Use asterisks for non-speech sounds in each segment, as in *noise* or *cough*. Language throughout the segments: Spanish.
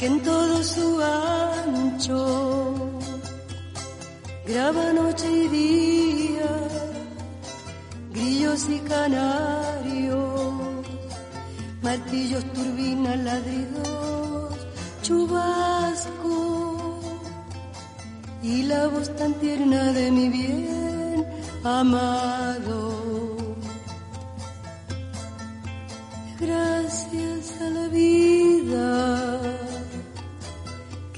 Que en todo su ancho graba noche y día, grillos y canarios, martillos, turbinas, ladridos, chubasco y la voz tan tierna de mi bien amado.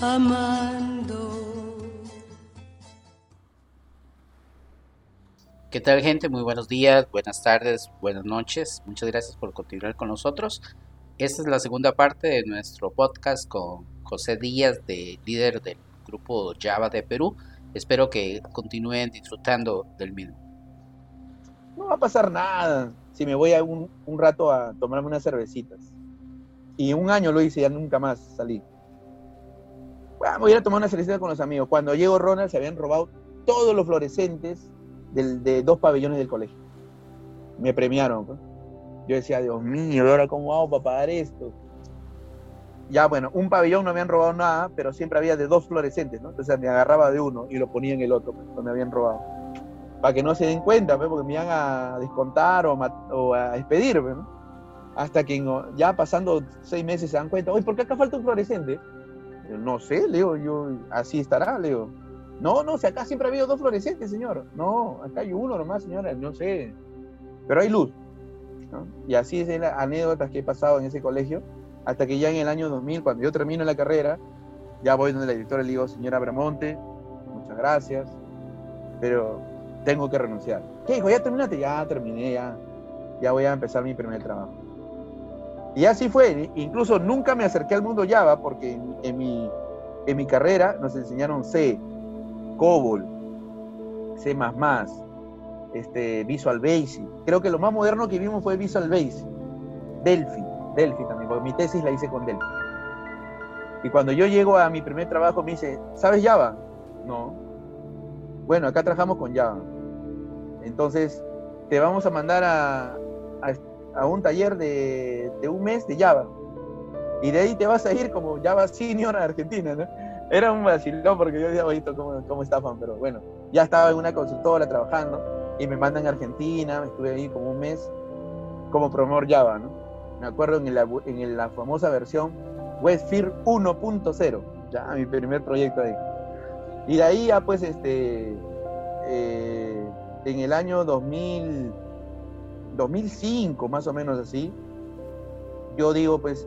amando. ¿Qué tal gente? Muy buenos días, buenas tardes, buenas noches. Muchas gracias por continuar con nosotros. Esta es la segunda parte de nuestro podcast con José Díaz, de líder del grupo Java de Perú. Espero que continúen disfrutando del mismo. No va a pasar nada si me voy a un, rato a tomarme unas cervecitas. Y un año lo hice, ya nunca más salí. Voy a a tomar una cervecita con los amigos. Cuando llegó Ronald se habían robado todos los fluorescentes de dos pabellones del colegio. Me premiaron. Pues. Yo decía, Dios mío, ahora cómo hago para pagar esto? Ya, bueno, un pabellón no me habían robado nada, pero siempre había de dos fluorescentes, ¿no? Entonces me agarraba de uno y lo ponía en el otro, pues, donde me habían robado. Para que no se den cuenta, pues, porque me iban a descontar o, a despedir, ¿no? Hasta que ya pasando seis meses se dan cuenta, oye, ¿por qué acá falta un fluorescente? No sé, Leo, yo, así estará, Leo. No, no, si acá siempre ha habido dos fluorescentes, señor. No, acá hay uno nomás, señora, no sé. Pero hay luz. Y así es las anécdotas que he pasado en ese colegio, hasta que ya en el año 2000, cuando yo termino la carrera, ya voy donde la directora le digo, señora Bramonte, muchas gracias, pero tengo que renunciar. ¿Qué dijo? ¿Ya terminaste? Ya terminé, ya, ya voy a empezar mi primer trabajo. Y así fue, incluso nunca me acerqué al mundo Java porque en, mi, en mi carrera nos enseñaron C, COBOL, C++, este, Visual Basic. Creo que lo más moderno que vimos fue Visual Basic. Delphi, Delphi también, porque mi tesis la hice con Delphi. Y cuando yo llego a mi primer trabajo me dice, ¿sabes Java? No. Bueno, acá trabajamos con Java. Entonces, te vamos a mandar a, a, un taller de, de, un mes de Java. Y de ahí te vas a ir como Java Senior a Argentina, ¿no? Era un vacilón porque yo había visto cómo, cómo estaban, pero bueno, ya estaba en una consultora trabajando y me mandan a Argentina, estuve ahí como un mes como promotor Java, ¿no? Me acuerdo en la, en la famosa versión Westfield 1.0, ya mi primer proyecto ahí. Y de ahí ya pues este, eh, en el año 2000, 2005 más o menos así, yo digo pues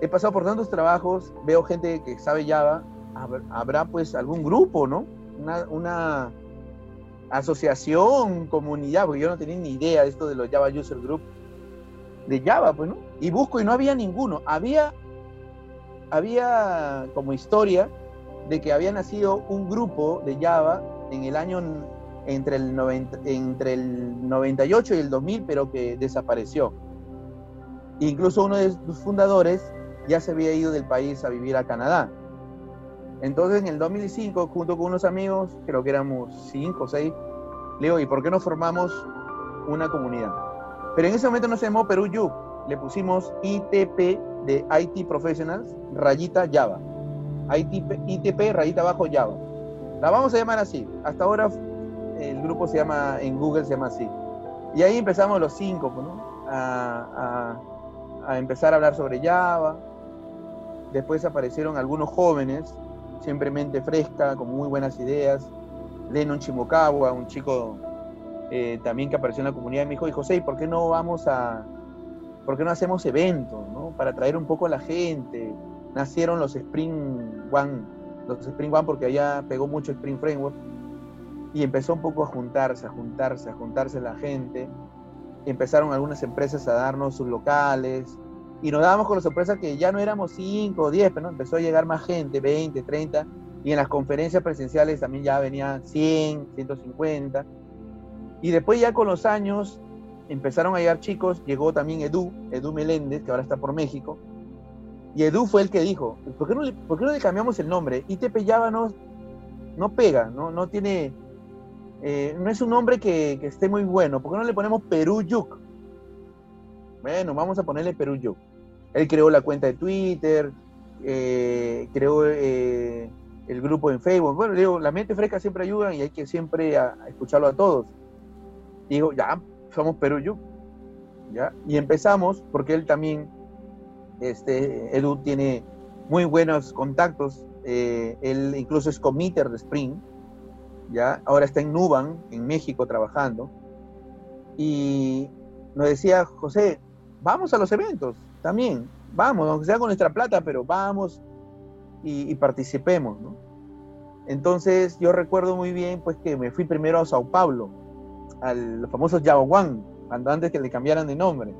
he pasado por tantos trabajos, veo gente que sabe Java, habrá pues algún grupo, ¿no? Una, asociación, comunidad, porque yo no tenía ni idea de esto de los Java User Group de Java, pues, ¿no? Y busco y no había ninguno. Había, había como historia de que había nacido un grupo de Java en el año entre el, 90, entre el 98 y el 2000, pero que desapareció. Incluso uno de sus fundadores ya se había ido del país a vivir a Canadá. Entonces en el 2005, junto con unos amigos, creo que éramos cinco o seis, le digo, ¿y por qué no formamos una comunidad? Pero en ese momento no se llamó Perú You, le pusimos ITP de IT Professionals, rayita Java. ITP, ITP, rayita abajo Java. La vamos a llamar así. Hasta ahora el grupo se llama, en Google se llama así. Y ahí empezamos los cinco, pues, ¿no? a, empezar a hablar sobre Java. Después aparecieron algunos jóvenes, siempre mente fresca, con muy buenas ideas. Lennon Chimokawa, un chico eh, también que apareció en la comunidad, me dijo, y José, ¿por qué no vamos a, por qué no hacemos eventos, ¿no? Para atraer un poco a la gente. Nacieron los Spring One, los Spring One porque allá pegó mucho Spring Framework y empezó un poco a juntarse, a juntarse, a juntarse la gente. Empezaron algunas empresas a darnos sus locales y nos dábamos con la sorpresa que ya no éramos 5 o 10, pero ¿no? empezó a llegar más gente, 20, 30, y en las conferencias presenciales también ya venían 100, 150 y después ya con los años empezaron a llegar chicos, llegó también Edu, Edu Meléndez, que ahora está por México. Y Edu fue el que dijo, ¿por qué no le, por qué no le cambiamos el nombre? ITP Java no, no pega, no, no tiene, eh, no es un nombre que, esté muy bueno. ¿Por qué no le ponemos Perú Yuk? Bueno, vamos a ponerle Perú Yuk. Él creó la cuenta de Twitter, eh, creó eh, el grupo en Facebook. Bueno, digo, la mente fresca siempre ayuda y hay que siempre escucharlo a todos dijo, ya, somos Perú Yuk. ¿ya? Y empezamos, porque él también, este, Edu tiene muy buenos contactos, él incluso es committer de Spring, ¿ya? Ahora está en Nuban, en México, trabajando. Y nos decía, José, vamos a los eventos también, vamos, aunque sea con nuestra plata, pero vamos y, participemos. Entonces yo recuerdo muy bien pues que me fui primero a Sao Paulo, al One, cuando antes que le cambiaran de nombre.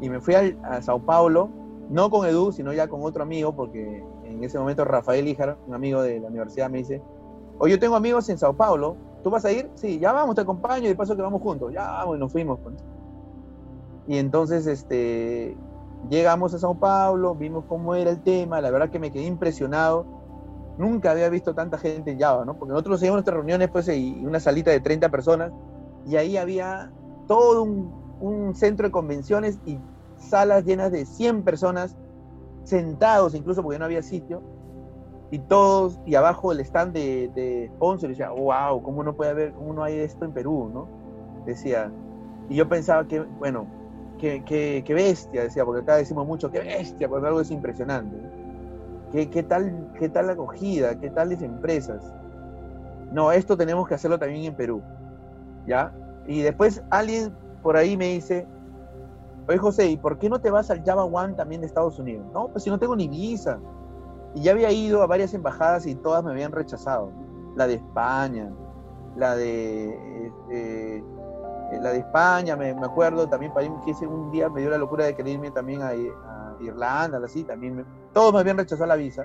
Y me fui al, a Sao Paulo, no con Edu, sino ya con otro amigo, porque en ese momento Rafael Ijar, un amigo de la universidad, me dice, oye, yo tengo amigos en Sao Paulo, ¿tú vas a ir? Sí, ya vamos, te acompaño y de paso que vamos juntos. Ya vamos, y nos fuimos. Pues. Y entonces, este, llegamos a Sao Paulo, vimos cómo era el tema, la verdad que me quedé impresionado. Nunca había visto tanta gente en Java, ¿no? Porque nosotros hacíamos nuestras reuniones, pues, y una salita de 30 personas, y ahí había todo un, un, centro de convenciones y salas llenas de 100 personas sentados, incluso porque no había sitio, y todos, y abajo el stand de, de y decía, wow, ¿cómo no puede haber, cómo no hay esto en Perú, no? Decía, y yo pensaba que, bueno, qué, qué, qué bestia, decía, porque acá decimos mucho, qué bestia, porque algo es impresionante. ¿Qué, qué, tal, ¿Qué tal acogida? ¿Qué tales empresas? No, esto tenemos que hacerlo también en Perú. ¿ya? Y después alguien por ahí me dice, oye José, ¿y por qué no te vas al Java One también de Estados Unidos? No, pues si no tengo ni visa. Y ya había ido a varias embajadas y todas me habían rechazado. La de España, la de, eh, la de España, me, me, acuerdo también, para que ese un día me dio la locura de querer irme también a, a Irlanda, así, también, me, todos me habían rechazado la visa.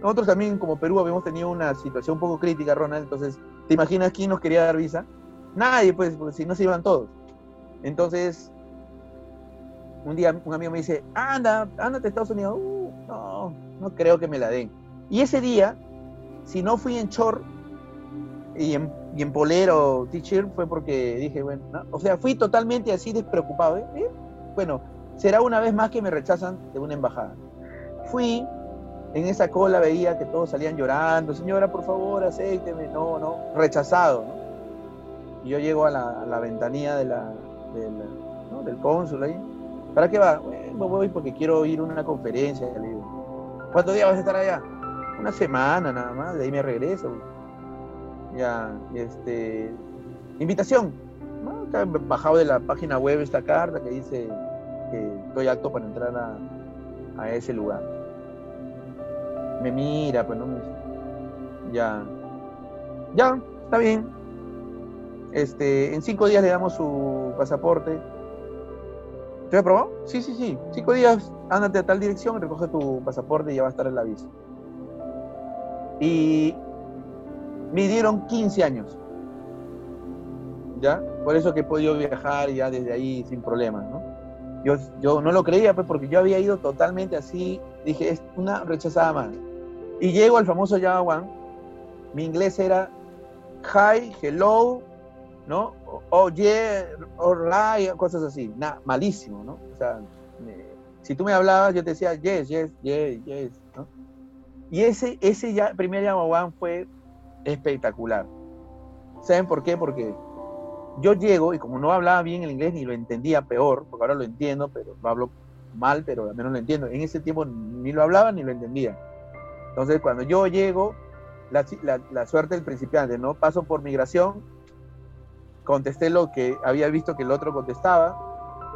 Nosotros también como Perú habíamos tenido una situación un poco crítica, Ronald, entonces, ¿te imaginas quién nos quería dar visa? Nadie, pues, porque si no se iban todos. Entonces, un día un amigo me dice, anda, ándate a Estados Unidos. Uh, no, no creo que me la den. Y ese día, si no fui en short y en, y en polero t-shirt, fue porque dije, bueno, ¿no? o sea, fui totalmente así despreocupado. ¿eh? ¿Eh? Bueno, será una vez más que me rechazan de una embajada. Fui, en esa cola veía que todos salían llorando, señora, por favor, acépteme. No, no, rechazado, ¿no? Y yo llego a la, ventanilla de la, del cónsul ahí. ¿Para qué va? Bueno, voy porque quiero ir a una conferencia. Le ¿cuántos días vas a estar allá? Una semana nada más, de ahí me regreso. Ya, este. Invitación. ¿no? bajado de la página web esta carta que dice que estoy apto para entrar a, a ese lugar. Me mira, pues no me. Ya. Ya, está bien este, en cinco días le damos su pasaporte. ¿Te aprobó? Sí, sí, sí. Cinco días, ándate a tal dirección, recoge tu pasaporte y ya va a estar el aviso. Y me dieron 15 años. ¿Ya? Por eso que he podido viajar ya desde ahí sin problemas, ¿no? Yo, yo no lo creía, pues, porque yo había ido totalmente así. Dije, es una rechazada más. Y llego al famoso One. Mi inglés era hi, hello, ¿no? Oh, yeah, alright, cosas así. Nada, malísimo, ¿no? O sea, si tú me hablabas, yo te decía yes, yes, yes, yes, ¿no? Y ese, ese primer One fue espectacular. ¿Saben por qué? Porque yo llego y como no hablaba bien el inglés ni lo entendía peor, porque ahora lo entiendo, pero lo hablo mal, pero al menos lo entiendo. En ese tiempo ni lo hablaba ni lo entendía. Entonces, cuando yo llego, la, la, suerte del principiante, ¿no? Paso por migración, contesté lo que había visto que el otro contestaba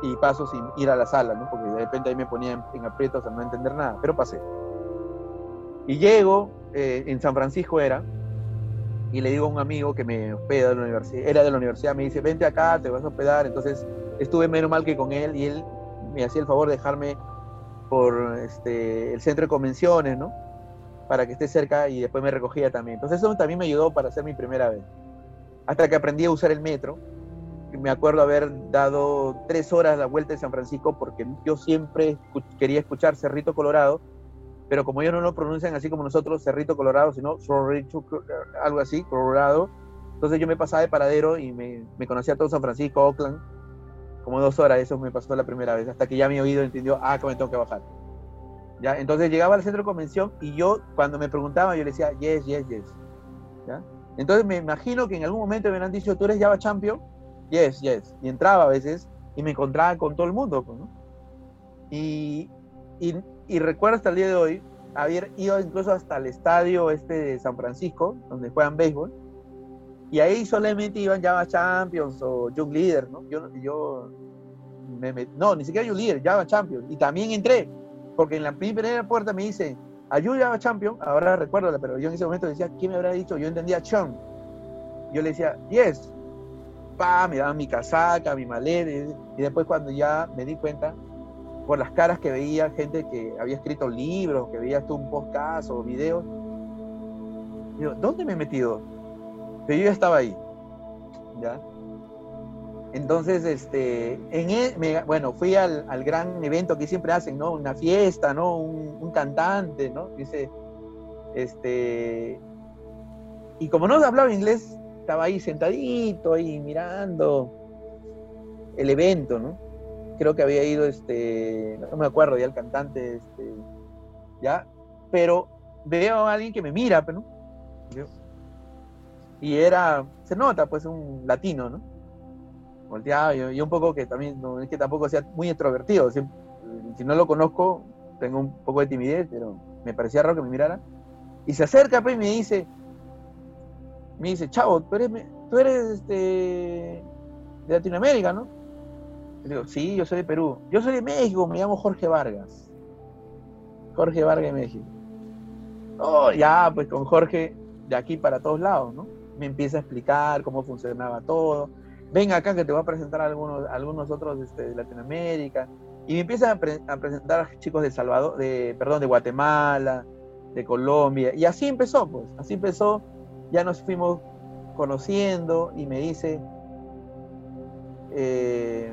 y paso sin ir a la sala, ¿no? Porque de repente ahí me ponía en, en aprietos a no entender nada, pero pasé. Y llego, eh, en San Francisco era, y le digo a un amigo que me hospeda de la universidad, era de la universidad, me dice, vente acá, te vas a hospedar. Entonces estuve menos mal que con él y él me hacía el favor de dejarme por este, el centro de convenciones, ¿no? Para que esté cerca y después me recogía también. Entonces eso también me ayudó para hacer mi primera vez. Hasta que aprendí a usar el metro. Me acuerdo haber dado tres horas la vuelta de San Francisco porque yo siempre quería escuchar Cerrito Colorado pero como ellos no lo pronuncian así como nosotros, Cerrito Colorado, sino algo así, Colorado. Entonces yo me pasaba de paradero y me, me conocía todo San Francisco, Oakland, como dos horas, eso me pasó la primera vez, hasta que ya mi oído entendió, ah, que me tengo que bajar. ¿Ya? Entonces llegaba al centro de convención y yo, cuando me preguntaban, yo le decía, yes, yes, yes. ¿Ya? Entonces me imagino que en algún momento me han dicho, ¿tú eres Java Champion? Yes, yes. Y entraba a veces y me encontraba con todo el mundo. Pues, ¿no? Y, y y recuerdo hasta el día de hoy haber ido incluso hasta el estadio este de San Francisco, donde juegan béisbol, y ahí solamente iban Java Champions o Young Leader, ¿no? Yo, yo no, ni siquiera Young Leader, Java Champions, y también entré, porque en la primera puerta me dice, ayuda Java Champion, ahora recuerdo, pero yo en ese momento decía, ¿quién me habrá dicho? Yo entendía Chon. Yo le decía, yes. Pa, me daban mi casaca, mi maleta, y después cuando ya me di cuenta, por las caras que veía, gente que había escrito libros, que veía tú un podcast o videos. Digo, ¿dónde me he metido? Pero yo ya estaba ahí. ¿Ya? Entonces, este, en e, bueno, fui al, gran evento que siempre hacen, ¿no? Una fiesta, ¿no? Un, cantante, ¿no? Dice, este, y como no hablaba inglés, estaba ahí sentadito, ahí mirando el evento, ¿no? creo que había ido, este, no me acuerdo ya el cantante, este, ya, pero veo a alguien que me mira, pues, y era, se nota, pues, un latino, ¿no? Volteado, y, un poco que también, no es que tampoco sea muy extrovertido, si, no lo conozco, tengo un poco de timidez, pero me parecía raro que me mirara, y se acerca, pues, y me dice, me dice, chavo, tú eres, tú eres, este, de Latinoamérica, ¿no? digo, sí, yo soy de Perú. Yo soy de México, me llamo Jorge Vargas. Jorge Vargas de México. Oh, ya, pues con Jorge, de aquí para todos lados, ¿no? Me empieza a explicar cómo funcionaba todo. Venga acá que te voy a presentar a algunos, algunos otros este, de Latinoamérica. Y me empieza a, presentar a chicos de Salvador, de, perdón, de Guatemala, de Colombia. Y así empezó, pues, así empezó. Ya nos fuimos conociendo y me dice, eh,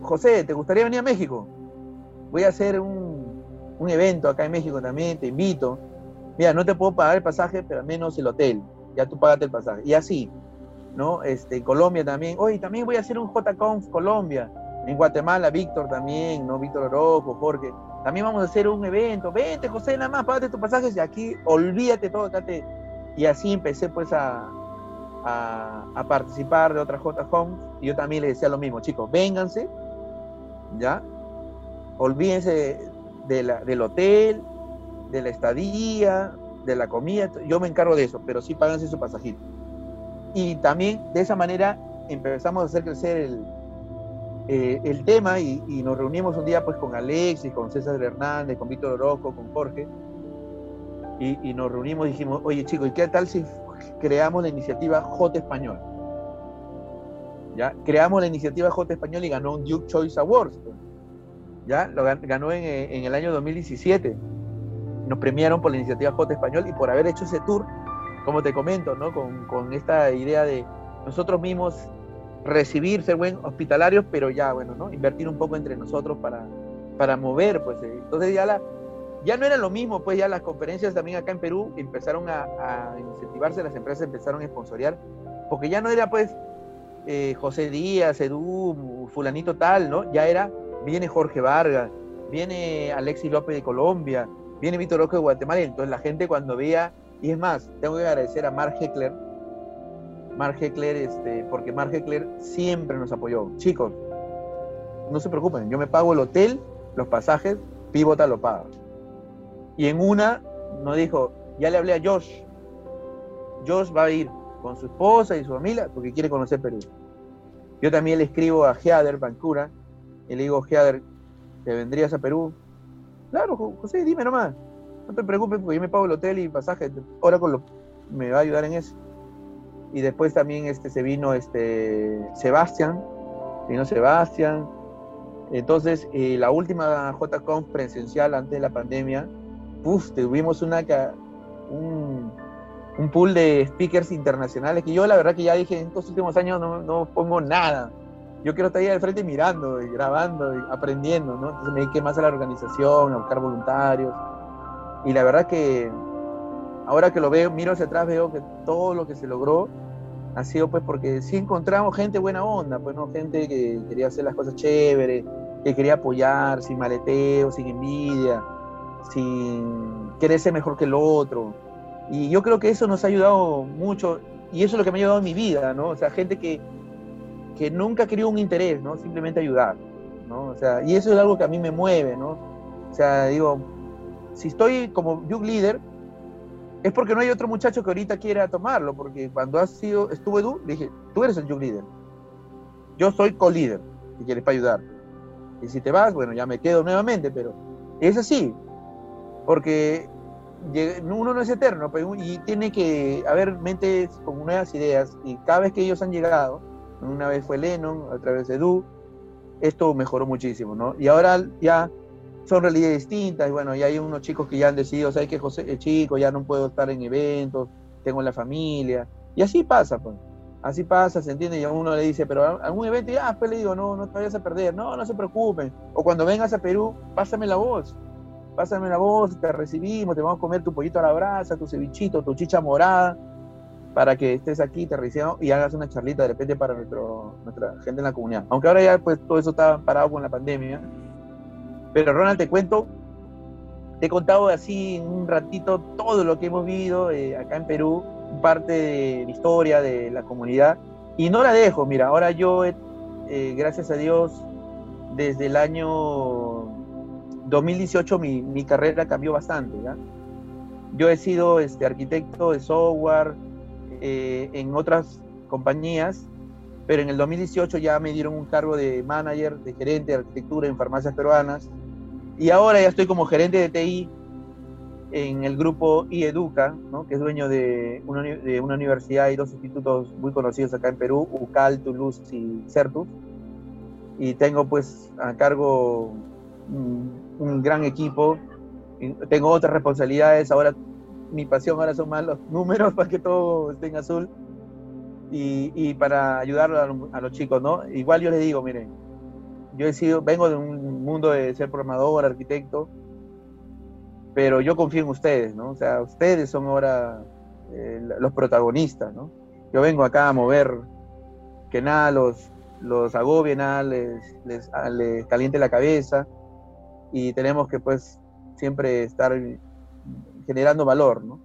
José, ¿te gustaría venir a México? Voy a hacer un, evento acá en México también, te invito. Mira, no te puedo pagar el pasaje, pero al menos el hotel. Ya tú pagaste el pasaje. Y así, ¿no? Este, Colombia también. Oye, también voy a hacer un JConf Colombia. En Guatemala, Víctor también, ¿no? Víctor Orojo, Jorge. También vamos a hacer un evento. Vente, José, nada más, pagate tus pasajes y aquí olvídate todo. Acá te... Y así empecé pues a, a, participar de otras J-Home y yo también les decía lo mismo, chicos, vénganse, ¿ya? Olvídense de la, del hotel, de la estadía, de la comida, yo me encargo de eso, pero sí páganse su pasajito. Y también de esa manera empezamos a hacer crecer el, eh, el tema y, nos reunimos un día pues con Alexis, con César Hernández, con Víctor Orozco, con Jorge, y, nos reunimos y dijimos, oye chicos, ¿y qué tal si creamos la iniciativa J Español. ¿ya? Creamos la iniciativa J Español y ganó un Duke Choice Awards. Pues. ¿ya? Lo ganó en, en, el año 2017. Nos premiaron por la iniciativa J Español y por haber hecho ese tour, como te comento, ¿no? Con, con esta idea de nosotros mismos recibir, ser buen hospitalarios, pero ya, bueno, ¿no? Invertir un poco entre nosotros para, para mover, pues. Eh. Entonces ya la, ya no era lo mismo, pues ya las conferencias también acá en Perú empezaron a, a incentivarse, las empresas empezaron a sponsorear, porque ya no era pues eh, José Díaz, Edu, fulanito tal, ¿no? Ya era, viene Jorge Vargas, viene Alexis López de Colombia, viene Víctor Roque de Guatemala, y entonces la gente cuando veía, y es más, tengo que agradecer a Mark Heckler, Mark Heckler, este, porque Mark Heckler siempre nos apoyó. Chicos, no se preocupen, yo me pago el hotel, los pasajes, Pivota lo paga. Y en una nos dijo, ya le hablé a Josh, Josh va a ir con su esposa y su familia porque quiere conocer Perú. Yo también le escribo a Heather Bancura y le digo, Heather, ¿te vendrías a Perú? Claro, José, dime nomás. No te preocupes porque yo me pago el hotel y pasaje. Oracle me va a ayudar en eso. Y después también este, se vino este, Sebastián, vino Sebastián. Entonces, eh, la última JConf presencial antes de la pandemia, uf, tuvimos una, un, un pool de speakers internacionales que yo la verdad que ya dije en estos últimos años no, no pongo nada. Yo quiero estar ahí al frente mirando y grabando y aprendiendo, ¿no? Entonces me dediqué más a la organización, a buscar voluntarios. Y la verdad que ahora que lo veo, miro hacia atrás, veo que todo lo que se logró ha sido pues porque sí encontramos gente buena onda, pues no gente que quería hacer las cosas chéveres, que quería apoyar sin maleteo, sin envidia, sin querer ser mejor que el otro y yo creo que eso nos ha ayudado mucho, y eso es lo que me ha ayudado en mi vida, ¿no? O sea, gente que, que nunca quería un interés, ¿no? Simplemente ayudar, ¿no? O sea, y eso es algo que a mí me mueve, ¿no? O sea, digo, si estoy como youth leader, es porque no hay otro muchacho que ahorita quiera tomarlo, porque cuando has sido, estuvo Edu, dije, tú eres el youth leader. Yo soy co-líder, si quieres para ayudar. Y si te vas, bueno, ya me quedo nuevamente, pero es así, porque uno no es eterno, pues, y tiene que haber mentes con nuevas ideas, y cada vez que ellos han llegado, una vez fue Lennon, otra vez Edu, esto mejoró muchísimo, ¿no? Y ahora ya son realidades distintas, y bueno, ya hay unos chicos que ya han decidido, ¿sabes que José, el chico, ya no puedo estar en eventos, tengo la familia, y así pasa, pues. Así pasa, se entiende, y a uno le dice, pero algún evento, ya, pues le digo, no, no te vayas a perder, no, no se preocupen. O cuando vengas a Perú, pásame la voz pásame la voz, te recibimos, te vamos a comer tu pollito a la brasa, tu cevichito, tu chicha morada, para que estés aquí, te recibamos y hagas una charlita de repente para nuestro, nuestra gente en la comunidad. Aunque ahora ya pues todo eso está parado con la pandemia. Pero Ronald, te cuento, te he contado así en un ratito todo lo que hemos vivido eh, acá en Perú, parte de la historia de la comunidad. Y no la dejo, mira, ahora yo, eh, gracias a Dios, desde el año 2018 mi, mi, carrera cambió bastante. ¿ya? Yo he sido este, arquitecto de software eh, en otras compañías, pero en el 2018 ya me dieron un cargo de manager, de gerente de arquitectura en farmacias peruanas. Y ahora ya estoy como gerente de TI en el grupo IEDUCA, ¿no? que es dueño de una, universidad y dos institutos muy conocidos acá en Perú, UCAL, Toulouse y CERTUS. Y tengo pues a cargo un gran equipo. Tengo otras responsabilidades. Ahora mi pasión ahora son más los números *laughs* para que todo esté en azul y, y para ayudar a, los chicos, ¿no? Igual yo les digo, miren, yo he sido, vengo de un mundo de ser programador, arquitecto, pero yo confío en ustedes, ¿no? O sea, ustedes son ahora eh, los protagonistas, ¿no? Yo vengo acá a mover que nada los, los agobie, nada les, les, les caliente la cabeza y tenemos que pues siempre estar generando valor, ¿no?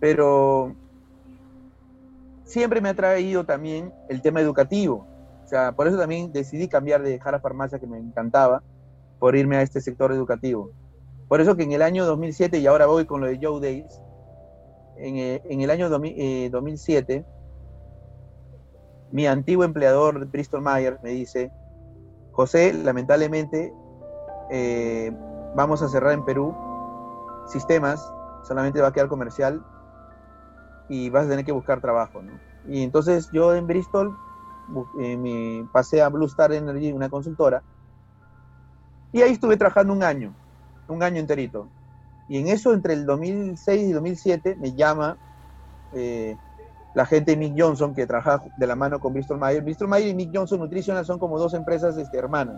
Pero siempre me ha traído también el tema educativo. O sea, por eso también decidí cambiar de dejar a farmacia que me encantaba por irme a este sector educativo. Por eso que en el año 2007, y ahora voy con lo de Joe Days, en, eh, en el año 2007, eh, mi antiguo empleador, Bristol Mayer, me dice, José, lamentablemente eh, vamos a cerrar en Perú sistemas, solamente va a quedar comercial y vas a tener que buscar trabajo, Y entonces yo en Bristol eh, me pasé a Blue Star Energy, una consultora, y ahí estuve trabajando un año, un año enterito. Y en eso, entre el 2006 y 2007, me llama eh, la gente de Mick Johnson, que trabaja de la mano con Bristol Myers. Bristol Myers y Mick Johnson Nutritional son como dos empresas este, hermanas,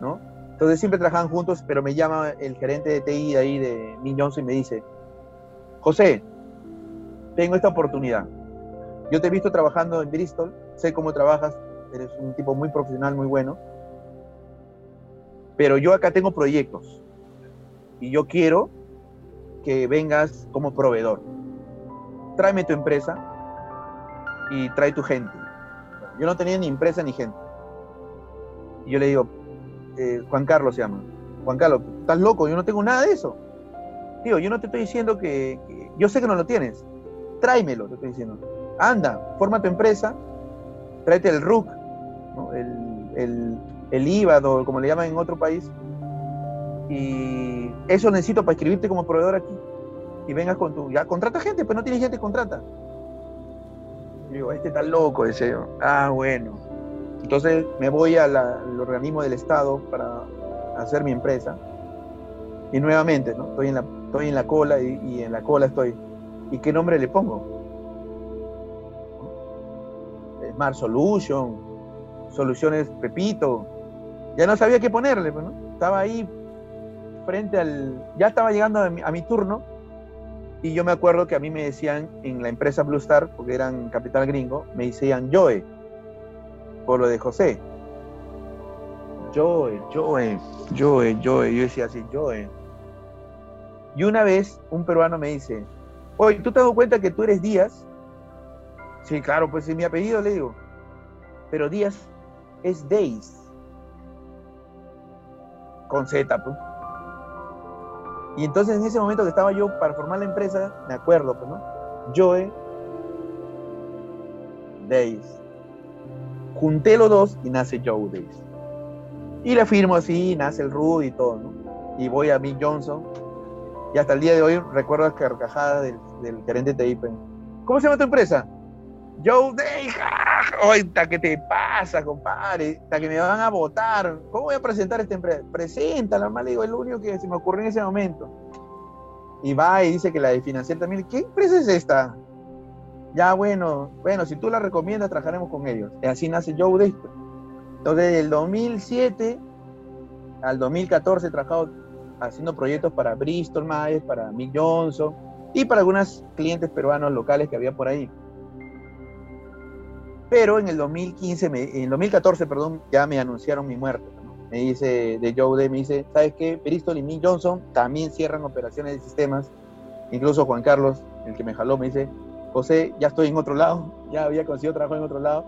¿no? Entonces siempre trabajan juntos, pero me llama el gerente de TI de ahí de Mick Johnson y me dice, José, tengo esta oportunidad. Yo te he visto trabajando en Bristol, sé cómo trabajas, eres un tipo muy profesional, muy bueno, pero yo acá tengo proyectos y yo quiero que vengas como proveedor. Tráeme tu empresa y trae tu gente. Yo no tenía ni empresa ni gente. Y yo le digo, eh, Juan Carlos se llama. Juan Carlos, estás loco, yo no tengo nada de eso. Tío, yo no te estoy diciendo que, yo sé que no lo tienes. Tráemelo, te estoy diciendo. Anda, forma tu empresa, tráete el RUC, el, el, el como le llaman en otro país, y eso necesito para escribirte como proveedor aquí. Y vengas con tu, ya contrata gente, pues no tienes gente, contrata. Y digo, este está loco, ese. Ah, bueno. Entonces me voy al organismo del Estado para hacer mi empresa. Y nuevamente, ¿no? Estoy en la, estoy en la cola y en la cola estoy. ¿Y qué nombre le pongo? Smart Solution, Soluciones Pepito. Ya no sabía qué ponerle, pues, ¿no? Estaba ahí frente al... Ya estaba llegando a mi, turno y yo me acuerdo que a mí me decían en la empresa Blue Star, porque eran capital gringo, me decían Joe, por lo de José. Joe, Joe, Joe, Joe. Yo decía así, Joe. Y una vez un peruano me dice, oye, ¿tú te das cuenta que tú eres Díaz? Sí, claro, pues es mi apellido, le digo. Pero Díaz es Days. Con Z, pues. Y entonces en ese momento que estaba yo para formar la empresa, me acuerdo, pues, ¿no? Joe Days. Junté los dos y nace Joe Days. Y la firmo así, nace el Rudy y todo, ¿no? Y voy a Mick Johnson. Y hasta el día de hoy recuerdo la carcajada del, del gerente de TIP. ¿Cómo se llama tu empresa? Joe Days. Oita, ¿qué te pasa, compadre? Hasta que me van a votar. ¿Cómo voy a presentar esta empresa? Preséntala, normal, digo, es lo único que se me ocurrió en ese momento. Y va y dice que la de financiar también. ¿Qué empresa es esta? Ya, bueno, bueno, si tú la recomiendas, trabajaremos con ellos. Y así nace Joe de esto. Entonces, del 2007 al 2014 he trabajado haciendo proyectos para Bristol Myers, para Mick Johnson y para algunos clientes peruanos locales que había por ahí. Pero en el 2015, en 2014, perdón, ya me anunciaron mi muerte. Me dice de Joe Day, me dice, ¿sabes qué? Bristol y Mick Johnson también cierran operaciones de sistemas. Incluso Juan Carlos, el que me jaló, me dice, José, ya estoy en otro lado, ya había conseguido trabajo en otro lado,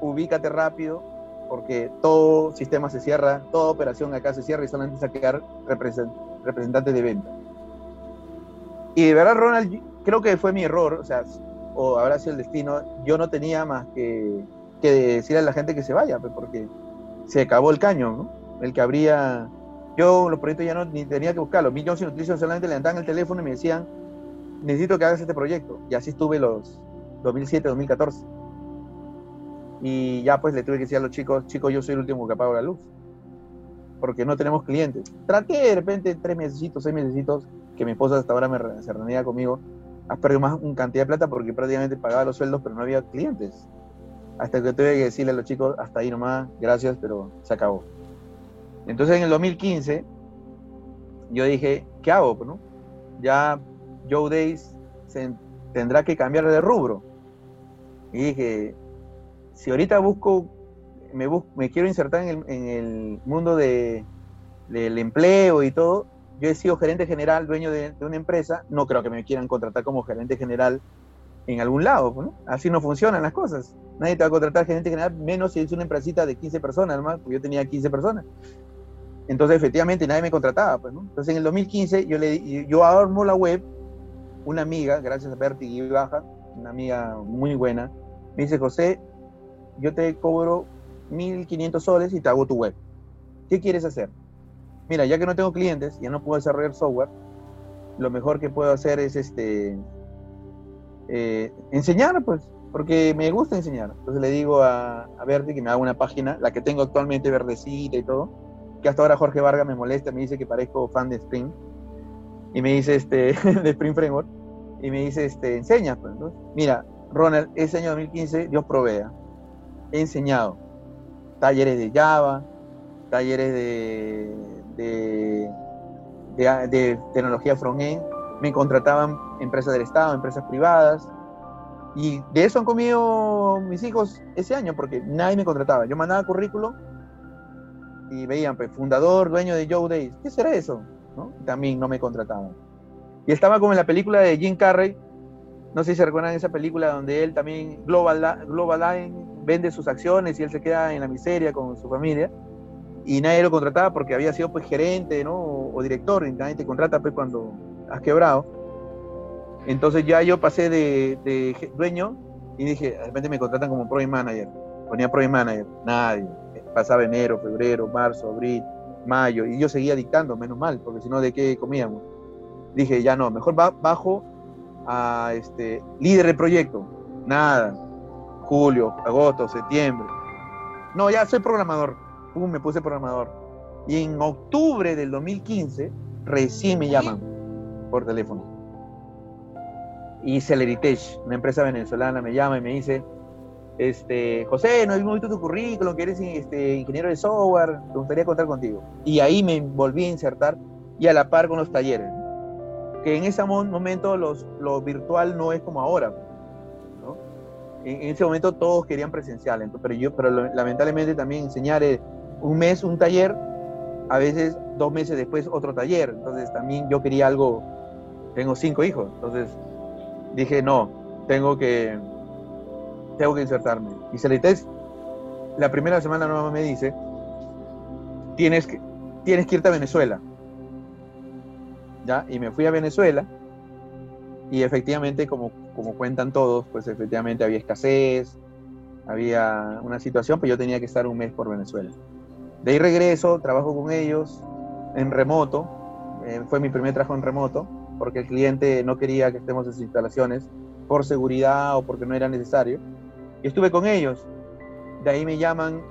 ubícate rápido, porque todo sistema se cierra, toda operación acá se cierra y solamente se quedar representantes de venta. Y de verdad, Ronald, creo que fue mi error, o sea, o habrá sido el destino, yo no tenía más que, que decirle a la gente que se vaya, pues, porque se acabó el caño, ¿no? El que habría... Yo los proyectos ya no ni tenía que buscarlos. Mi Johnson Nutrition solamente levantaban el teléfono y me decían, necesito que hagas este proyecto. Y así estuve los 2007, 2014. Y ya pues le tuve que decir a los chicos, chicos, yo soy el último que apago la luz. Porque no tenemos clientes. Traté de repente tres meses, seis meses, que mi esposa hasta ahora me se reunía conmigo, has perdido más una cantidad de plata porque prácticamente pagaba los sueldos, pero no había clientes. Hasta que tuve que decirle a los chicos, hasta ahí nomás, gracias, pero se acabó. Entonces en el 2015, yo dije, ¿qué hago? Pues, ya Joe Days tendrá que cambiar de rubro. Y dije, si ahorita busco, me, me quiero insertar en el, en el mundo de, del empleo y todo, yo he sido gerente general, dueño de, una empresa, no creo que me quieran contratar como gerente general en algún lado, ¿no? Así no funcionan las cosas. Nadie te va a contratar gerente general, menos si es una empresita de 15 personas, además, porque yo tenía 15 personas. Entonces, efectivamente, nadie me contrataba, pues, ¿no? Entonces, en el 2015, yo, le, armo la web, una amiga, gracias a Berti y Baja, una amiga muy buena, me dice, José, yo te cobro 1.500 soles y te hago tu web. ¿Qué quieres hacer? Mira, ya que no tengo clientes, ya no puedo desarrollar software, lo mejor que puedo hacer es este eh, enseñar, pues, porque me gusta enseñar. Entonces le digo a, a Berti que me haga una página, la que tengo actualmente verdecita y todo, que hasta ahora Jorge Vargas me molesta, me dice que parezco fan de Spring, y me dice, este, *laughs* de Spring Framework, y me dice, este, enseña, pues, Mira, Ronald, ese año 2015, Dios provea, he enseñado talleres de Java, talleres de, de, de, de tecnología front-end, me contrataban empresas del Estado, empresas privadas, y de eso han comido mis hijos ese año, porque nadie me contrataba. Yo mandaba currículum y veían, pues, fundador, dueño de Joe Days. ¿Qué será eso? ¿No? También no me contrataban. Y estaba como en la película de Jim Carrey, no sé si se recuerdan esa película donde él también, Global, Global Line, vende sus acciones y él se queda en la miseria con su familia. Y nadie lo contrataba porque había sido pues gerente, ¿no? O, director, y nadie te contrata pues cuando has quebrado. Entonces ya yo pasé de, dueño y dije, de repente me contratan como Project Manager. Ponía Project Manager, nadie. Pasaba enero, febrero, marzo, abril, mayo, y yo seguía dictando, menos mal, porque si no, ¿de qué comíamos? Dije, ya no, mejor bajo a este, líder de proyecto. Nada. Julio, agosto, septiembre. No, ya soy programador. Pum, me puse programador. Y en octubre del 2015, recién me llaman por teléfono y Celeritech, una empresa venezolana, me llama y me dice, este, José, no hemos visto tu currículum, que eres este, ingeniero de software, me gustaría contar contigo. Y ahí me volví a insertar y a la par con los talleres. Que en ese momento los, lo virtual no es como ahora. En, ese momento todos querían presencial, pero, yo, pero lamentablemente también enseñar un mes un taller, a veces dos meses después otro taller. Entonces también yo quería algo, tengo cinco hijos, entonces dije, no, tengo que, tengo que insertarme. Y Celites, la primera semana no me dice, tienes que, tienes que irte a Venezuela. ¿Ya? Y me fui a Venezuela y efectivamente, como, como cuentan todos, pues efectivamente había escasez, había una situación, pues yo tenía que estar un mes por Venezuela. De ahí regreso, trabajo con ellos en remoto, eh, fue mi primer trabajo en remoto, porque el cliente no quería que estemos en sus instalaciones por seguridad o porque no era necesario. Y estuve con ellos. De ahí me llaman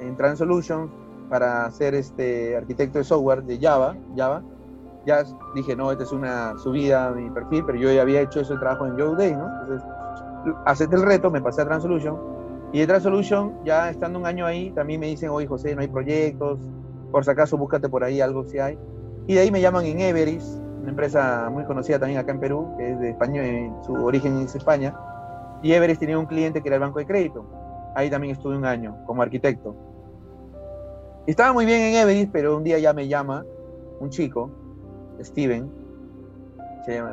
en Transolution para ser este arquitecto de software de Java, Java. Ya dije, no, esta es una subida a mi perfil, pero yo ya había hecho ese trabajo en Day, ¿no? Entonces, acepté el reto, me pasé a Transolution. Y de Transolution, ya estando un año ahí, también me dicen, oye, José, no hay proyectos, por si acaso búscate por ahí algo si hay. Y de ahí me llaman en Everis, una empresa muy conocida también acá en Perú, que es de España, su origen es España, y Everest tenía un cliente que era el banco de crédito. Ahí también estuve un año como arquitecto. Estaba muy bien en Everest, pero un día ya me llama un chico, Steven,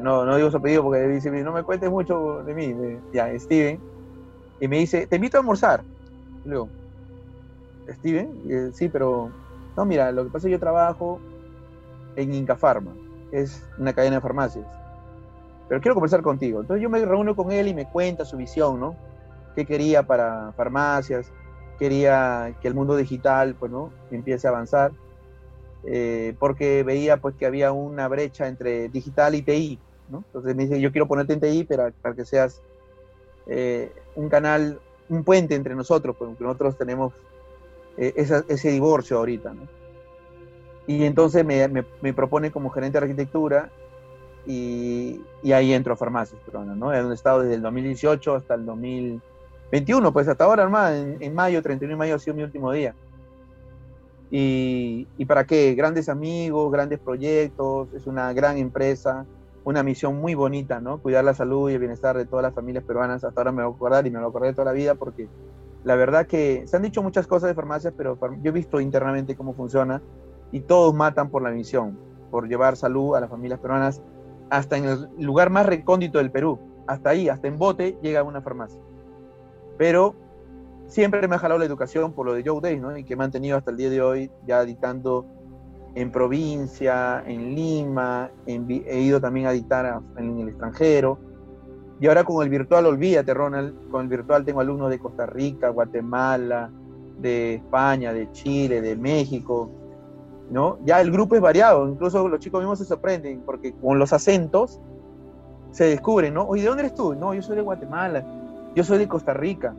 no, no digo su apellido porque dice, no me cuentes mucho de mí, ya, Steven, y me dice, te invito a almorzar. Y luego, Steven, sí, pero, no, mira, lo que pasa es que yo trabajo en Inca Pharma es una cadena de farmacias. Pero quiero conversar contigo. Entonces yo me reúno con él y me cuenta su visión, ¿no? ¿Qué quería para farmacias? Quería que el mundo digital, pues, ¿no? Empiece a avanzar. Eh, porque veía, pues, que había una brecha entre digital y TI, ¿no? Entonces me dice, yo quiero ponerte en TI para, para que seas eh, un canal, un puente entre nosotros, porque nosotros tenemos eh, ese divorcio ahorita, ¿no? Y entonces me, me, propone como gerente de arquitectura y, y ahí entro a farmacias peruanas, ¿no? He estado desde el 2018 hasta el 2021, pues hasta ahora, hermano, en, en, mayo, 31 de mayo ha sido mi último día. Y, y, para qué? Grandes amigos, grandes proyectos, es una gran empresa, una misión muy bonita, ¿no? Cuidar la salud y el bienestar de todas las familias peruanas. Hasta ahora me voy a acordar y me lo acordé toda la vida porque la verdad que se han dicho muchas cosas de farmacias, pero yo he visto internamente cómo funciona y todos matan por la misión, por llevar salud a las familias peruanas hasta en el lugar más recóndito del Perú. Hasta ahí, hasta en bote, llega una farmacia. Pero siempre me ha jalado la educación por lo de Joe Days, ¿no? Y que he mantenido hasta el día de hoy, ya dictando en provincia, en Lima, he ido también a dictar en el extranjero. Y ahora con el virtual, olvídate, Ronald, con el virtual tengo alumnos de Costa Rica, Guatemala, de España, de Chile, de México, ¿no? Ya el grupo es variado, incluso los chicos mismos se sorprenden, porque con los acentos se descubren, ¿no? Oye, ¿de dónde eres tú? No, yo soy de Guatemala. yo soy de Costa Rica,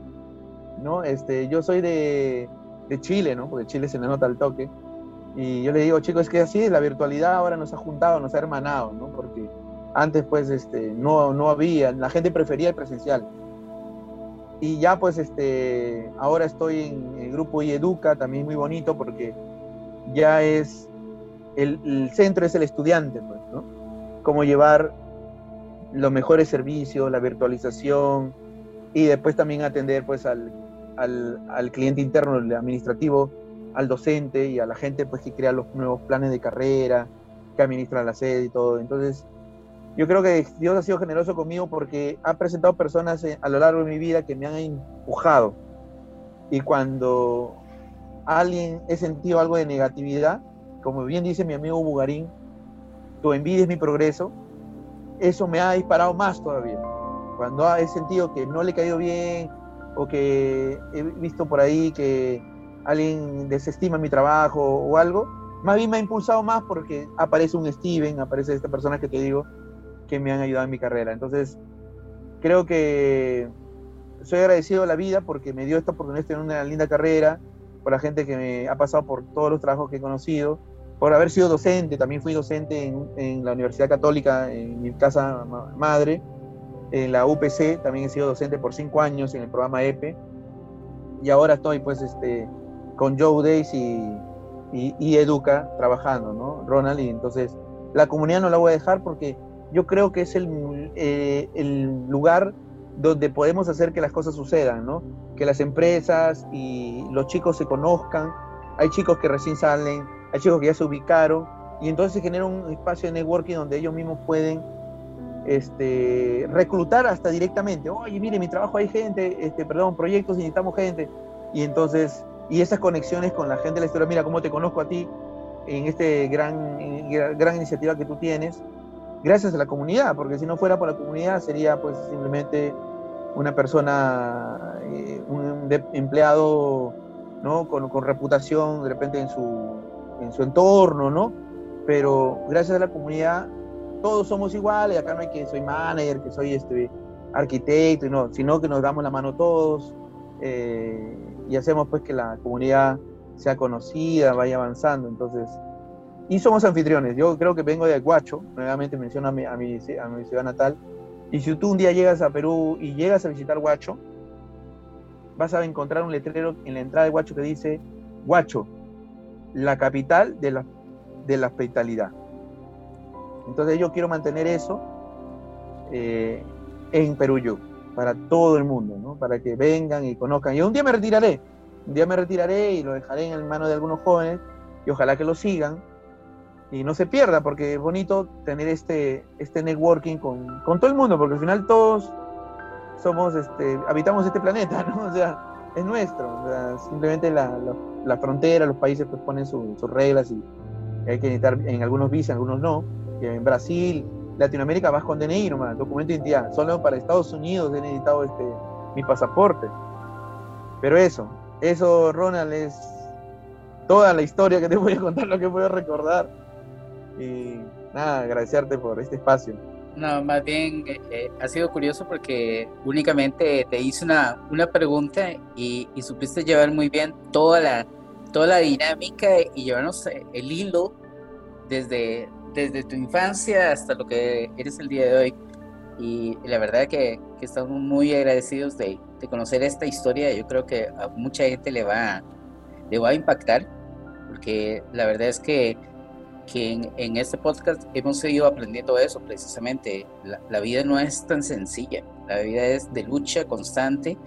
¿no? Este, yo soy de, de Chile, ¿no? Porque Chile se le nota el toque. Y yo le digo, chicos, es que así la virtualidad ahora nos ha juntado, nos ha hermanado, ¿no? Porque antes, pues, este, no, no había, la gente prefería el presencial. Y ya, pues, este, ahora estoy en el grupo IEDUCA, también muy bonito, porque ya es, el, el centro es el estudiante, pues, ¿no? Cómo llevar los mejores servicios, la virtualización, y después también atender, pues, al, al, al cliente interno, el administrativo, al docente y a la gente pues que crea los nuevos planes de carrera, que administra la sede y todo. Entonces, yo creo que Dios ha sido generoso conmigo porque ha presentado personas eh, a lo largo de mi vida que me han empujado. Y cuando alguien he sentido algo de negatividad, como bien dice mi amigo Bugarín, tu envidia es mi progreso, eso me ha disparado más todavía. Cuando he sentido que no le he caído bien o que he visto por ahí que alguien desestima mi trabajo o algo, más bien me ha impulsado más porque aparece un Steven, aparece esta persona que te digo, que me han ayudado en mi carrera. Entonces, creo que soy agradecido a la vida porque me dio esta oportunidad de tener una linda carrera, por la gente que me ha pasado por todos los trabajos que he conocido, por haber sido docente, también fui docente en, en la Universidad Católica, en mi casa madre, en la UPC, también he sido docente por cinco años en el programa EPE, y ahora estoy pues este, con Joe Days y, y, Educa trabajando, ¿no? Ronald, y entonces la comunidad no la voy a dejar porque yo creo que es el, eh, el lugar donde podemos hacer que las cosas sucedan, ¿no? Que las empresas y los chicos se conozcan. Hay chicos que recién salen, hay chicos que ya se ubicaron y entonces se genera un espacio de networking donde ellos mismos pueden este, reclutar hasta directamente. Oye, mire, mi trabajo hay gente, este, perdón, proyectos, necesitamos gente. Y entonces y esas conexiones con la gente de la historia, mira cómo te conozco a ti en este gran, gran iniciativa que tú tienes, gracias a la comunidad, porque si no fuera por la comunidad sería pues simplemente una persona, eh, un empleado ¿no? Con, con, reputación de repente en su, en su entorno, ¿no? Pero gracias a la comunidad todos somos iguales, acá no hay que soy manager, que soy este arquitecto, no, sino que nos damos la mano todos. Eh, y hacemos pues que la comunidad sea conocida, vaya avanzando. Entonces, y somos anfitriones. Yo creo que vengo de Guacho, nuevamente menciono a mi, a mi, a mi ciudad natal. Y si tú un día llegas a Perú y llegas a visitar Guacho, vas a encontrar un letrero en la entrada de Guacho que dice Guacho, la capital de la, de la hospitalidad. Entonces yo quiero mantener eso eh, en Perú para todo el mundo, ¿no? para que vengan y conozcan. Y un día me retiraré, un día me retiraré y lo dejaré en manos de algunos jóvenes y ojalá que lo sigan y no se pierda, porque es bonito tener este, este networking con, con todo el mundo, porque al final todos somos, este, habitamos este planeta, *laughs* ¿no? O sea, es nuestro. Simplemente la, la, la, frontera, los países pues ponen sus reglas y hay que necesitar en algunos visas, en algunos no. Y en Brasil Latinoamérica vas con DNI nomás, documento de identidad. Solo para Estados Unidos he necesitado este, mi pasaporte. Pero eso, eso, Ronald, es toda la historia que te voy a contar, lo que voy a recordar. Y nada, agradecerte por este espacio. No, más bien eh, eh, ha sido curioso porque únicamente te hice una, una pregunta y, y, supiste llevar muy bien toda la, toda la dinámica y llevarnos eh, el hilo desde, desde tu infancia hasta lo que eres el día de hoy. Y la verdad que, que estamos muy agradecidos de, de, conocer esta historia. Yo creo que a mucha gente le va, le va a impactar, porque la verdad es que, que en, en este podcast hemos seguido aprendiendo eso precisamente. La, la, vida no es tan sencilla, la vida es de lucha constante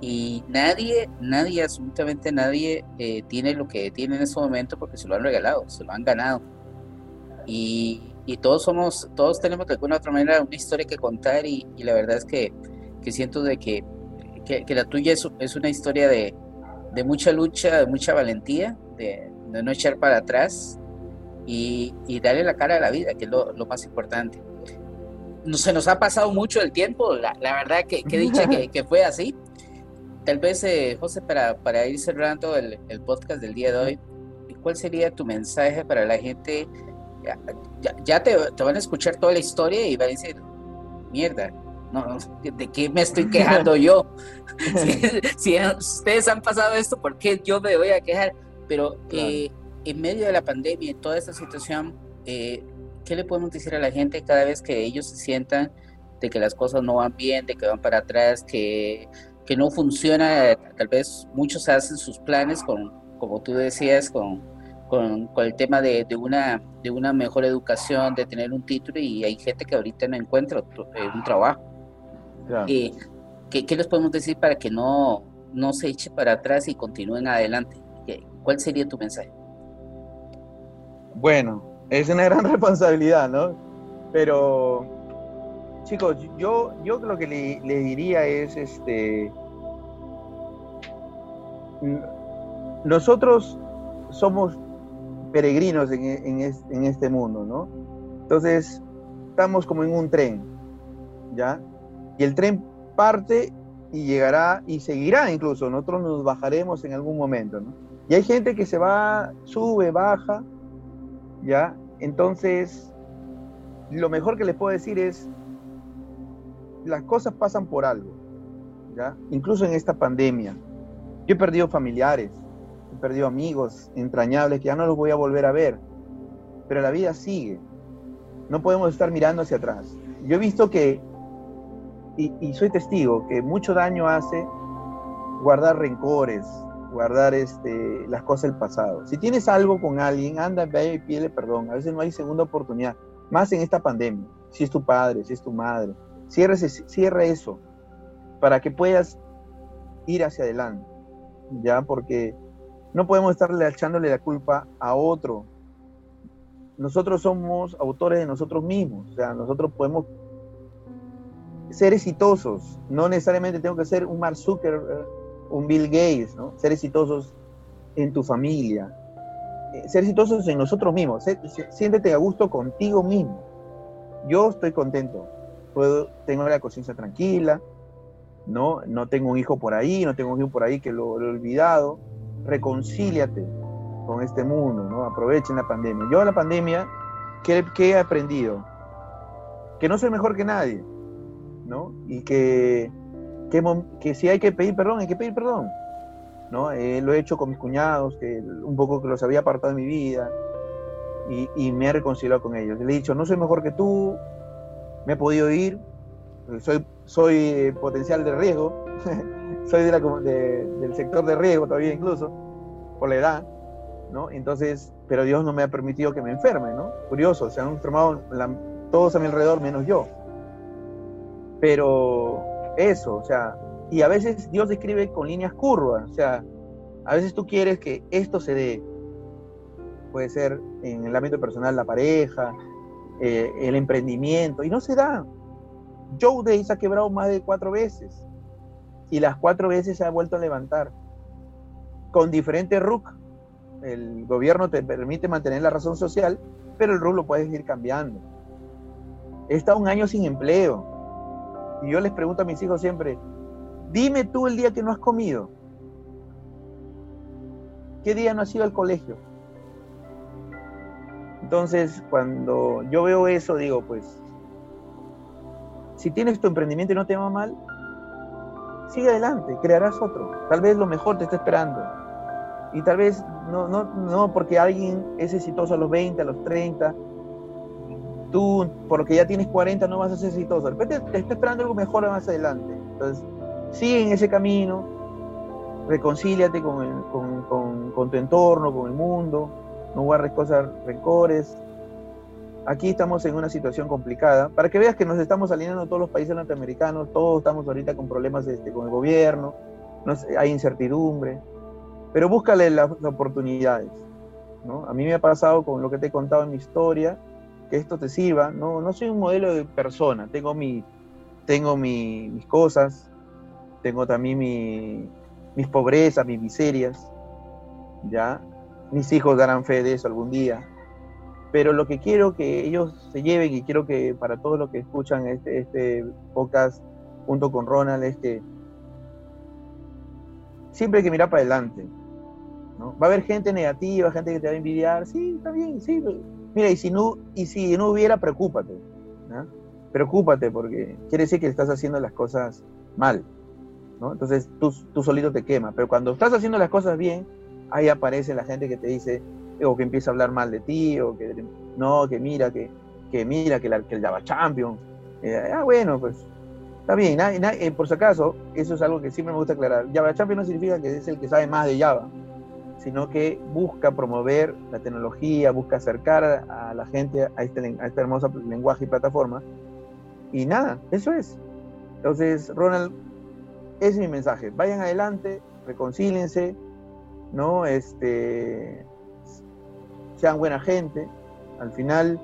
y nadie, nadie, absolutamente nadie eh, tiene lo que tiene en este momento porque se lo han regalado, se lo han ganado y, y, todos somos, todos tenemos de alguna otra manera una historia que contar y, y la verdad es que, que siento de que, que, que, la tuya es, es una historia de, de, mucha lucha, de mucha valentía, de, de no echar para atrás y, y, darle la cara a la vida, que es lo, lo más importante. No, se nos ha pasado mucho el tiempo, la, la verdad que, que dicha que, *laughs* que, fue así. Tal vez, eh, José, para, para ir cerrando el, el podcast del día de hoy, ¿cuál sería tu mensaje para la gente ya, ya te, te, van a escuchar toda la historia y van a decir, mierda, no, ¿de qué me estoy *laughs* quejando yo? *laughs* si, ustedes han pasado esto, ¿por qué yo me voy a quejar? Pero eh, en medio de la pandemia, en toda esta situación, eh, ¿qué le podemos decir a la gente cada vez que ellos se sientan de que las cosas no van bien, de que van para atrás, que, que no funciona? Tal vez muchos hacen sus planes con, como tú decías, con, con, el tema de, de, una, de una mejor educación, de tener un título y hay gente que ahorita no encuentra eh, un trabajo. Eh, ¿qué, les podemos decir para que no, no se eche para atrás y continúen adelante? ¿Cuál sería tu mensaje? Bueno, es una gran *laughs* responsabilidad, ¿no? Pero, chicos, yo, yo lo que le, le diría es, este, nosotros somos peregrinos en, este mundo, ¿no? Entonces, estamos como en un tren, ¿ya? Y el tren parte y llegará y seguirá incluso. Nosotros nos bajaremos en algún momento, ¿no? Y hay gente que se va, sube, baja, ¿ya? Entonces, lo mejor que les puedo decir es, las cosas pasan por algo, ¿ya? Incluso en esta pandemia. Yo he perdido familiares, he perdido amigos entrañables que ya no los voy a volver a ver, pero la vida sigue. No podemos estar mirando hacia atrás. Yo he visto que y, soy testigo que mucho daño hace guardar rencores, guardar este, las cosas del pasado. Si tienes algo con alguien, anda, ve y pídele perdón. A veces no hay segunda oportunidad, más en esta pandemia. Si es tu padre, si es tu madre, cierra, cierra eso para que puedas ir hacia adelante, ¿ya? Porque no podemos estarle echándole la culpa a otro. Nosotros somos autores de nosotros mismos, o sea, nosotros podemos ser exitosos. No necesariamente tengo que ser un Mark Zuckerberg, un Bill Gates, ¿no? Ser exitosos en tu familia. Eh, ser exitosos en nosotros mismos. Siéntete a gusto contigo mismo. Yo estoy contento. Puedo, tengo la conciencia tranquila, ¿no? No tengo un hijo por ahí, no tengo un hijo por ahí que lo, he olvidado. Reconcíliate con este mundo, ¿no? Aprovechen la pandemia. Yo la pandemia, ¿qué, ¿qué he aprendido? Que no soy mejor que nadie ¿no? Y que, que, si hay que pedir perdón, hay que pedir perdón, ¿no? Eh, lo he hecho con mis cuñados, que un poco que los había apartado de mi vida, y, me he reconciliado con ellos. Le he dicho, no soy mejor que tú, me he podido ir, soy, soy eh, potencial de riesgo, *laughs* soy de la, del sector de riesgo todavía incluso, por la edad, ¿no? Entonces, pero Dios no me ha permitido que me enferme, ¿no? Curioso, se han enfermado todos a mi alrededor menos yo. Pero eso, o sea, y a veces Dios escribe con líneas curvas, o sea, a veces tú quieres que esto se dé, puede ser en el ámbito personal la pareja, eh, el emprendimiento, y no se da. Joe Day se ha quebrado más de cuatro veces y las cuatro veces se ha vuelto a levantar con diferentes RUC. El gobierno te permite mantener la razón social, pero el RUC lo puedes ir cambiando. He estado un año sin empleo, y yo les pregunto a mis hijos siempre, dime tú el día que no has comido. ¿Qué día no has ido al colegio? Entonces, cuando yo veo eso, digo, pues, si tienes tu emprendimiento y no te va mal, sigue adelante, crearás otro. Tal vez lo mejor te está esperando. Y tal vez no, no, no porque alguien es exitoso a los 20, a los 30, tú, porque ya tienes 40, no vas a ser exitoso. De repente te está esperando algo mejor más adelante. Entonces, sigue en ese camino, reconcíliate con, con, con, tu entorno, con el mundo, no guardes cosas, rencores. Aquí estamos en una situación complicada. Para que veas que nos estamos alineando todos los países norteamericanos, todos estamos ahorita con problemas este, con el gobierno, no hay incertidumbre, pero búscale las oportunidades. ¿no? A mí me ha pasado con lo que te he contado en mi historia, que esto te sirva. No, no soy un modelo de persona, tengo, mi, tengo mis cosas, tengo también mi, mis pobrezas, mis miserias, ¿ya? Mis hijos darán fe de eso algún día. Pero lo que quiero que ellos se lleven y quiero que para todos los que escuchan este, este podcast junto con Ronald es que siempre hay que mirar para adelante. ¿no? Va a haber gente negativa, gente que te va a envidiar, sí, está bien, sí, Mira, y si no, y si no hubiera, preocúpate. preocúpate porque quiere decir que estás haciendo las cosas mal, ¿no? Entonces tú, tú solito te quemas, pero cuando estás haciendo las cosas bien, ahí aparece la gente que te dice, o que empieza a hablar mal de ti, o que no, que mira, que, que mira, que, el Java Champion. Eh, ah, bueno, pues está bien. Eh, por si acaso, eso es algo que siempre me gusta aclarar. Java Champion no significa que es el que sabe más de Java, sino que busca promover la tecnología, busca acercar a la gente a este, a este hermoso lenguaje y plataforma. Y nada, eso es. Entonces, Ronald, ese es mi mensaje. Vayan adelante, reconcílense, ¿no? Este, sean buena gente. Al final,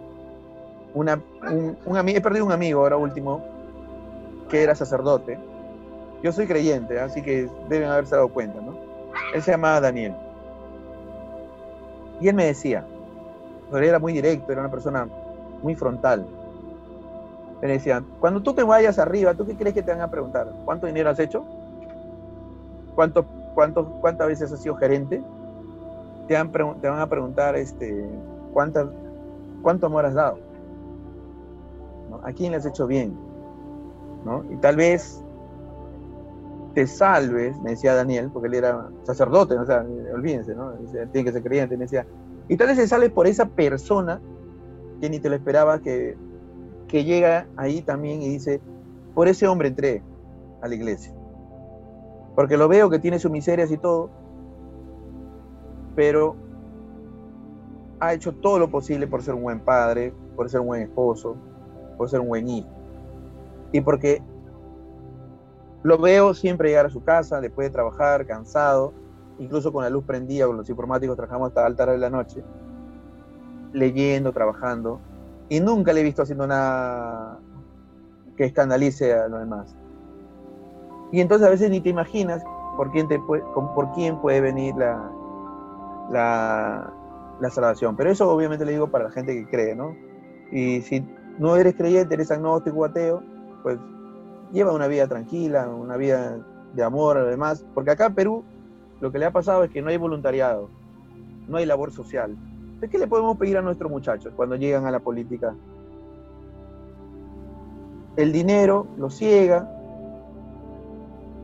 una, un, he perdido un amigo ahora último, que era sacerdote. Yo soy creyente, así que deben haberse dado cuenta, ¿no? Él se llamaba Daniel. Y él me decía, pero era muy directo, era una persona muy frontal. Me decía, cuando tú te vayas arriba, ¿tú qué crees que te van a preguntar? ¿Cuánto dinero has hecho? ¿Cuánto, cuánto, ¿Cuántas veces has sido gerente? Te, van a preguntar este, ¿cuántas, cuánto amor has dado. ¿A quién le has hecho bien? ¿no? Y tal vez te salves, me decía Daniel, porque él era sacerdote, o sea, olvídense, ¿no? tiene que ser creyente, me decía. Y tal vez se salves por esa persona que ni te lo esperaba, que, que llega ahí también y dice, por ese hombre entré a la iglesia. Porque lo veo que tiene sus miserias y todo, pero ha hecho todo lo posible por ser un buen padre, por ser un buen esposo, por ser un buen hijo. Y porque lo veo siempre llegar a su casa después de trabajar, cansado, incluso con la luz prendida, con los informáticos trabajamos hasta alta hora de la noche, leyendo, trabajando, y nunca le he visto haciendo nada que escandalice a los demás. Y entonces a veces ni te imaginas por quién, puede venir la, la, salvación. Pero eso obviamente le digo para la gente que cree, ¿no? Y si no eres creyente, eres agnóstico, ateo, pues lleva una vida tranquila, una vida de amor, además, porque acá en Perú lo que le ha pasado es que no hay voluntariado, no hay labor social. ¿De qué le podemos pedir a nuestros muchachos cuando llegan a la política? El dinero lo ciega,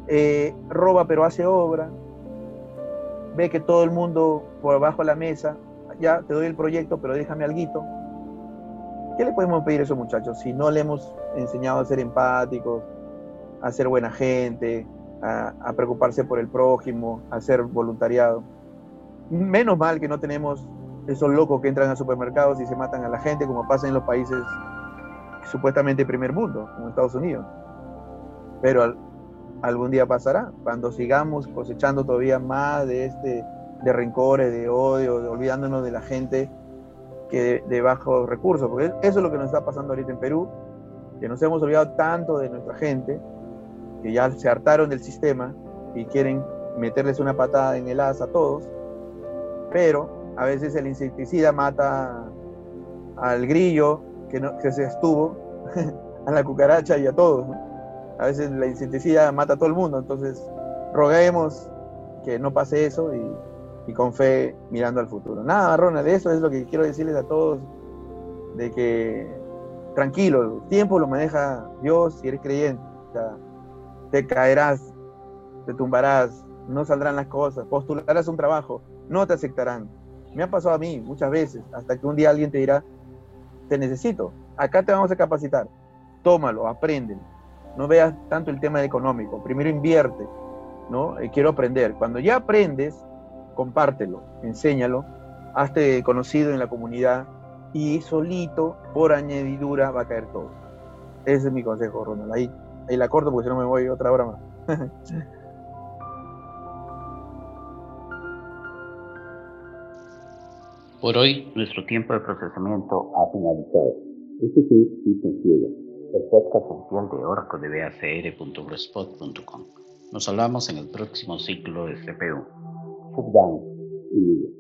eh, roba pero hace obra, ve que todo el mundo por abajo de la mesa, ya te doy el proyecto, pero déjame algo. ¿Qué le podemos pedir a esos muchachos si no le hemos enseñado a ser empáticos, a ser buena gente, a, preocuparse por el prójimo, a ser voluntariado? Menos mal que no tenemos esos locos que entran a supermercados y se matan a la gente como pasa en los países supuestamente primer mundo, como Estados Unidos. Pero algún día pasará, cuando sigamos cosechando todavía más de este de rencores, de odio, de olvidándonos de la gente que de, bajos recursos, porque eso es lo que nos está pasando ahorita en Perú, que nos hemos olvidado tanto de nuestra gente, que ya se hartaron del sistema y quieren meterles una patada en el asa a todos, pero a veces el insecticida mata al grillo que, no, que se estuvo, *laughs* a la cucaracha y a todos. A veces la insecticida mata a todo el mundo, entonces roguemos que no pase eso y con fe mirando al futuro. Nada, Ronald, eso es lo que quiero decirles a todos, de que tranquilo, el tiempo lo maneja Dios si eres creyente. te caerás, te tumbarás, no saldrán las cosas, postularás un trabajo, no te aceptarán. Me ha pasado a mí muchas veces, hasta que un día alguien te dirá, te necesito, acá te vamos a capacitar, tómalo, aprende. No veas tanto el tema económico, primero invierte, ¿no? Eh, quiero aprender. Cuando ya aprendes, compártelo, enséñalo, hazte conocido en la comunidad y solito, por añadidura, va a caer todo. Ese es mi consejo, Ronald. Ahí, ahí la corto porque si no me voy otra hora más. *laughs* Por hoy, nuestro tiempo de procesamiento ha finalizado. Este fue Cita Ciega, el podcast oficial de Oracle de BACR.blogspot.com. Nos hablamos en el próximo ciclo de CPU. Sit down.